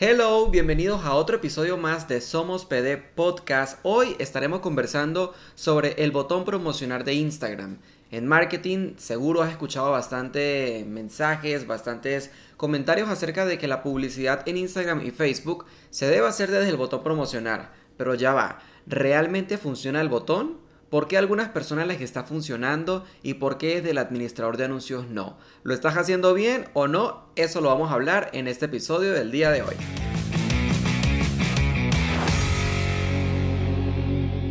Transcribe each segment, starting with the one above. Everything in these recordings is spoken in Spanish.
Hello, bienvenidos a otro episodio más de Somos PD Podcast. Hoy estaremos conversando sobre el botón promocionar de Instagram. En marketing seguro has escuchado bastante mensajes, bastantes comentarios acerca de que la publicidad en Instagram y Facebook se debe hacer desde el botón promocionar. Pero ya va, ¿realmente funciona el botón? ¿Por qué a algunas personas les está funcionando y por qué del administrador de anuncios no? ¿Lo estás haciendo bien o no? Eso lo vamos a hablar en este episodio del día de hoy.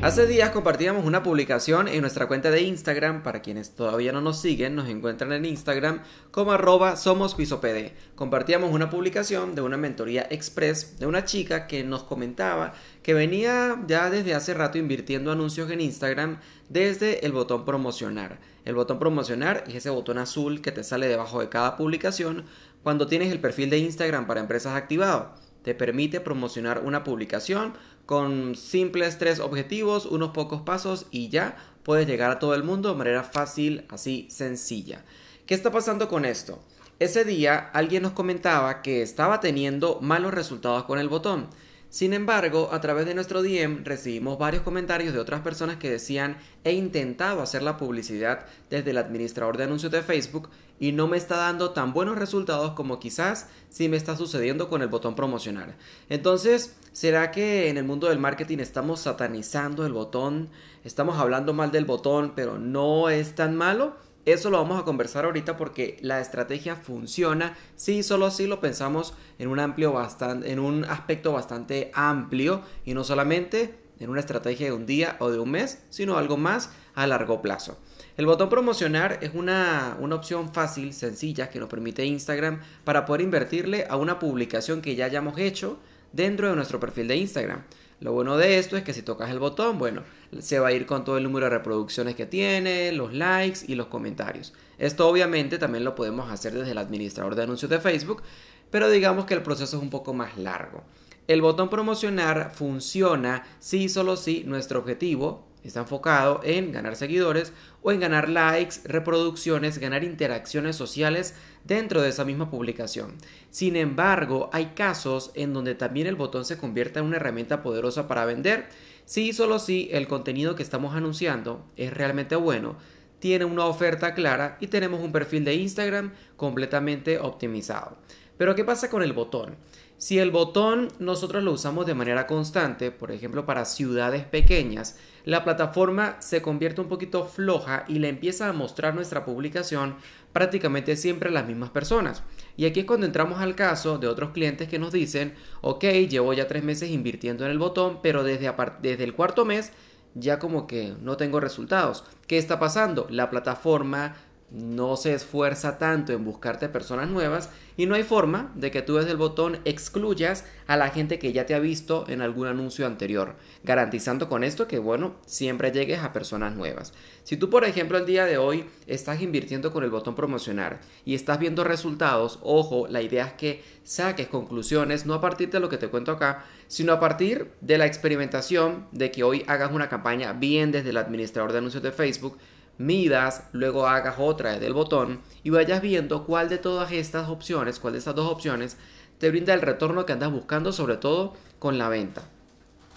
Hace días compartíamos una publicación en nuestra cuenta de Instagram. Para quienes todavía no nos siguen, nos encuentran en Instagram como arroba somospisopd. Compartíamos una publicación de una mentoría express de una chica que nos comentaba que venía ya desde hace rato invirtiendo anuncios en Instagram desde el botón promocionar. El botón promocionar es ese botón azul que te sale debajo de cada publicación cuando tienes el perfil de Instagram para empresas activado. Te permite promocionar una publicación con simples tres objetivos, unos pocos pasos y ya puedes llegar a todo el mundo de manera fácil, así sencilla. ¿Qué está pasando con esto? Ese día alguien nos comentaba que estaba teniendo malos resultados con el botón. Sin embargo, a través de nuestro DM recibimos varios comentarios de otras personas que decían he intentado hacer la publicidad desde el administrador de anuncios de Facebook y no me está dando tan buenos resultados como quizás si me está sucediendo con el botón promocionar. Entonces, ¿será que en el mundo del marketing estamos satanizando el botón? Estamos hablando mal del botón, pero no es tan malo? Eso lo vamos a conversar ahorita porque la estrategia funciona si solo si lo pensamos en un amplio bastante, en un aspecto bastante amplio y no solamente en una estrategia de un día o de un mes, sino algo más a largo plazo. El botón promocionar es una, una, opción fácil, sencilla, que nos permite Instagram para poder invertirle a una publicación que ya hayamos hecho dentro de nuestro perfil de Instagram. Lo bueno de esto es que si tocas el botón, bueno, se va a ir con todo el número de reproducciones que tiene, los likes y los comentarios. Esto obviamente también lo podemos hacer desde el administrador de anuncios de Facebook, pero digamos que el proceso es un poco más largo. El botón promocionar funciona si solo si nuestro objetivo está enfocado en ganar seguidores o en ganar likes, reproducciones, ganar interacciones sociales dentro de esa misma publicación. Sin embargo, hay casos en donde también el botón se convierte en una herramienta poderosa para vender si solo si el contenido que estamos anunciando es realmente bueno, tiene una oferta clara y tenemos un perfil de Instagram completamente optimizado. Pero ¿qué pasa con el botón? Si el botón nosotros lo usamos de manera constante, por ejemplo para ciudades pequeñas, la plataforma se convierte un poquito floja y le empieza a mostrar nuestra publicación prácticamente siempre a las mismas personas. Y aquí es cuando entramos al caso de otros clientes que nos dicen, ok, llevo ya tres meses invirtiendo en el botón, pero desde, desde el cuarto mes ya como que no tengo resultados. ¿Qué está pasando? La plataforma no se esfuerza tanto en buscarte personas nuevas y no hay forma de que tú desde el botón excluyas a la gente que ya te ha visto en algún anuncio anterior, garantizando con esto que, bueno, siempre llegues a personas nuevas. Si tú, por ejemplo, el día de hoy estás invirtiendo con el botón promocionar y estás viendo resultados, ojo, la idea es que saques conclusiones no a partir de lo que te cuento acá, sino a partir de la experimentación de que hoy hagas una campaña bien desde el administrador de anuncios de Facebook, midas, luego hagas otra desde el botón y vayas viendo cuál de todas estas opciones, cuál de estas dos opciones te brinda el retorno que andas buscando, sobre todo con la venta.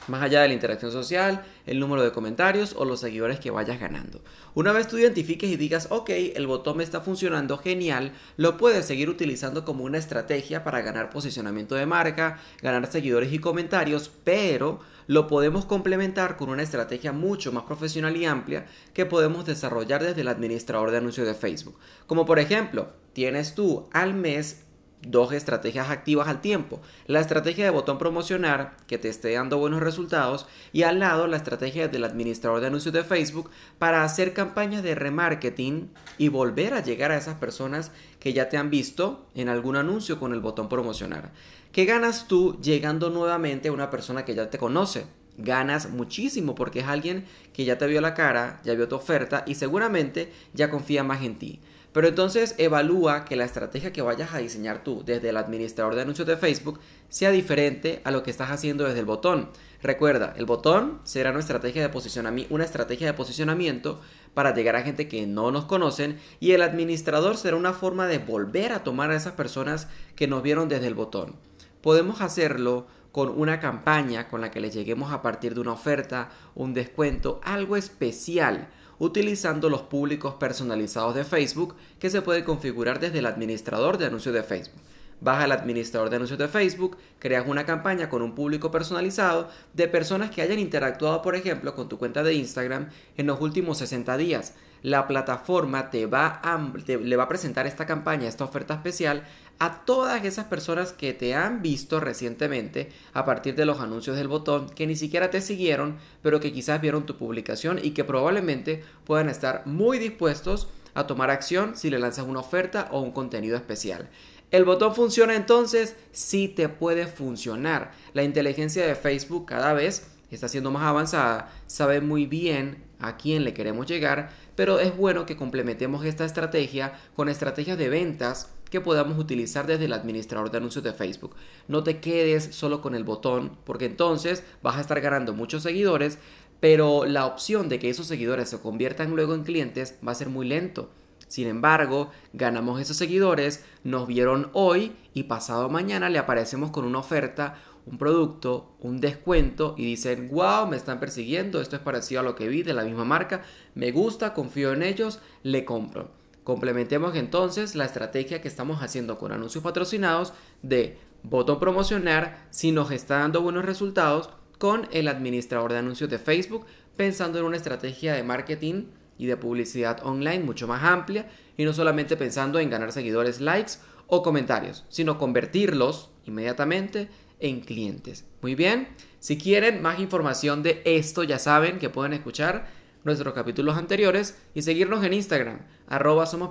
Más allá de la interacción social, el número de comentarios o los seguidores que vayas ganando. Una vez tú identifiques y digas, ok, el botón me está funcionando genial, lo puedes seguir utilizando como una estrategia para ganar posicionamiento de marca, ganar seguidores y comentarios, pero lo podemos complementar con una estrategia mucho más profesional y amplia que podemos desarrollar desde el administrador de anuncios de Facebook. Como por ejemplo, tienes tú al mes dos estrategias activas al tiempo. La estrategia de botón promocionar que te esté dando buenos resultados y al lado la estrategia del administrador de anuncios de Facebook para hacer campañas de remarketing y volver a llegar a esas personas que ya te han visto en algún anuncio con el botón promocionar. ¿Qué ganas tú llegando nuevamente a una persona que ya te conoce? Ganas muchísimo porque es alguien que ya te vio la cara, ya vio tu oferta y seguramente ya confía más en ti. Pero entonces evalúa que la estrategia que vayas a diseñar tú desde el administrador de anuncios de Facebook sea diferente a lo que estás haciendo desde el botón. Recuerda, el botón será una estrategia de posicionamiento, una estrategia de posicionamiento para llegar a gente que no nos conocen y el administrador será una forma de volver a tomar a esas personas que nos vieron desde el botón. podemos hacerlo con una campaña con la que les lleguemos a partir de una oferta, un descuento, algo especial, utilizando los públicos personalizados de Facebook que se puede configurar desde el administrador de anuncios de Facebook. Vas al administrador de anuncios de Facebook, creas una campaña con un público personalizado de personas que hayan interactuado, por ejemplo, con tu cuenta de Instagram en los últimos 60 días. La plataforma te va a, le va a presentar esta campaña, esta oferta especial a todas esas personas que te han visto recientemente a partir de los anuncios del botón, que ni siquiera te siguieron, pero que quizás vieron tu publicación y que probablemente puedan estar muy dispuestos a tomar acción si le lanzas una oferta o un contenido especial. ¿El botón funciona entonces? Sí te puede funcionar. La inteligencia de Facebook cada vez está siendo más avanzada, sabe muy bien a quién le queremos llegar, pero es bueno que complementemos esta estrategia con estrategias de ventas que podamos utilizar desde el administrador de anuncios de Facebook. No te quedes solo con el botón, porque entonces vas a estar ganando muchos seguidores, pero la opción de que esos seguidores se conviertan luego en clientes va a ser muy lento. Sin embargo, ganamos esos seguidores, nos vieron hoy y pasado mañana le aparecemos con una oferta, un producto, un descuento y dicen, wow, me están persiguiendo, esto es parecido a lo que vi de la misma marca, me gusta, confío en ellos, le compro. Complementemos entonces la estrategia que estamos haciendo con anuncios patrocinados de botón promocionar si nos está dando buenos resultados con el administrador de anuncios de Facebook pensando en una estrategia de marketing y de publicidad online mucho más amplia y no solamente pensando en ganar seguidores, likes o comentarios, sino convertirlos inmediatamente en clientes. Muy bien, si quieren más información de esto ya saben que pueden escuchar nuestros capítulos anteriores y seguirnos en Instagram, arroba somos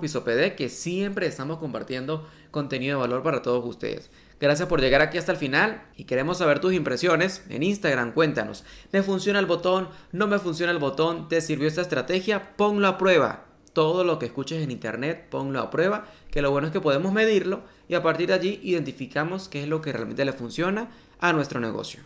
que siempre estamos compartiendo contenido de valor para todos ustedes. Gracias por llegar aquí hasta el final y queremos saber tus impresiones. En Instagram cuéntanos, ¿me funciona el botón? ¿No me funciona el botón? ¿Te sirvió esta estrategia? Ponlo a prueba. Todo lo que escuches en internet, ponlo a prueba, que lo bueno es que podemos medirlo y a partir de allí identificamos qué es lo que realmente le funciona a nuestro negocio.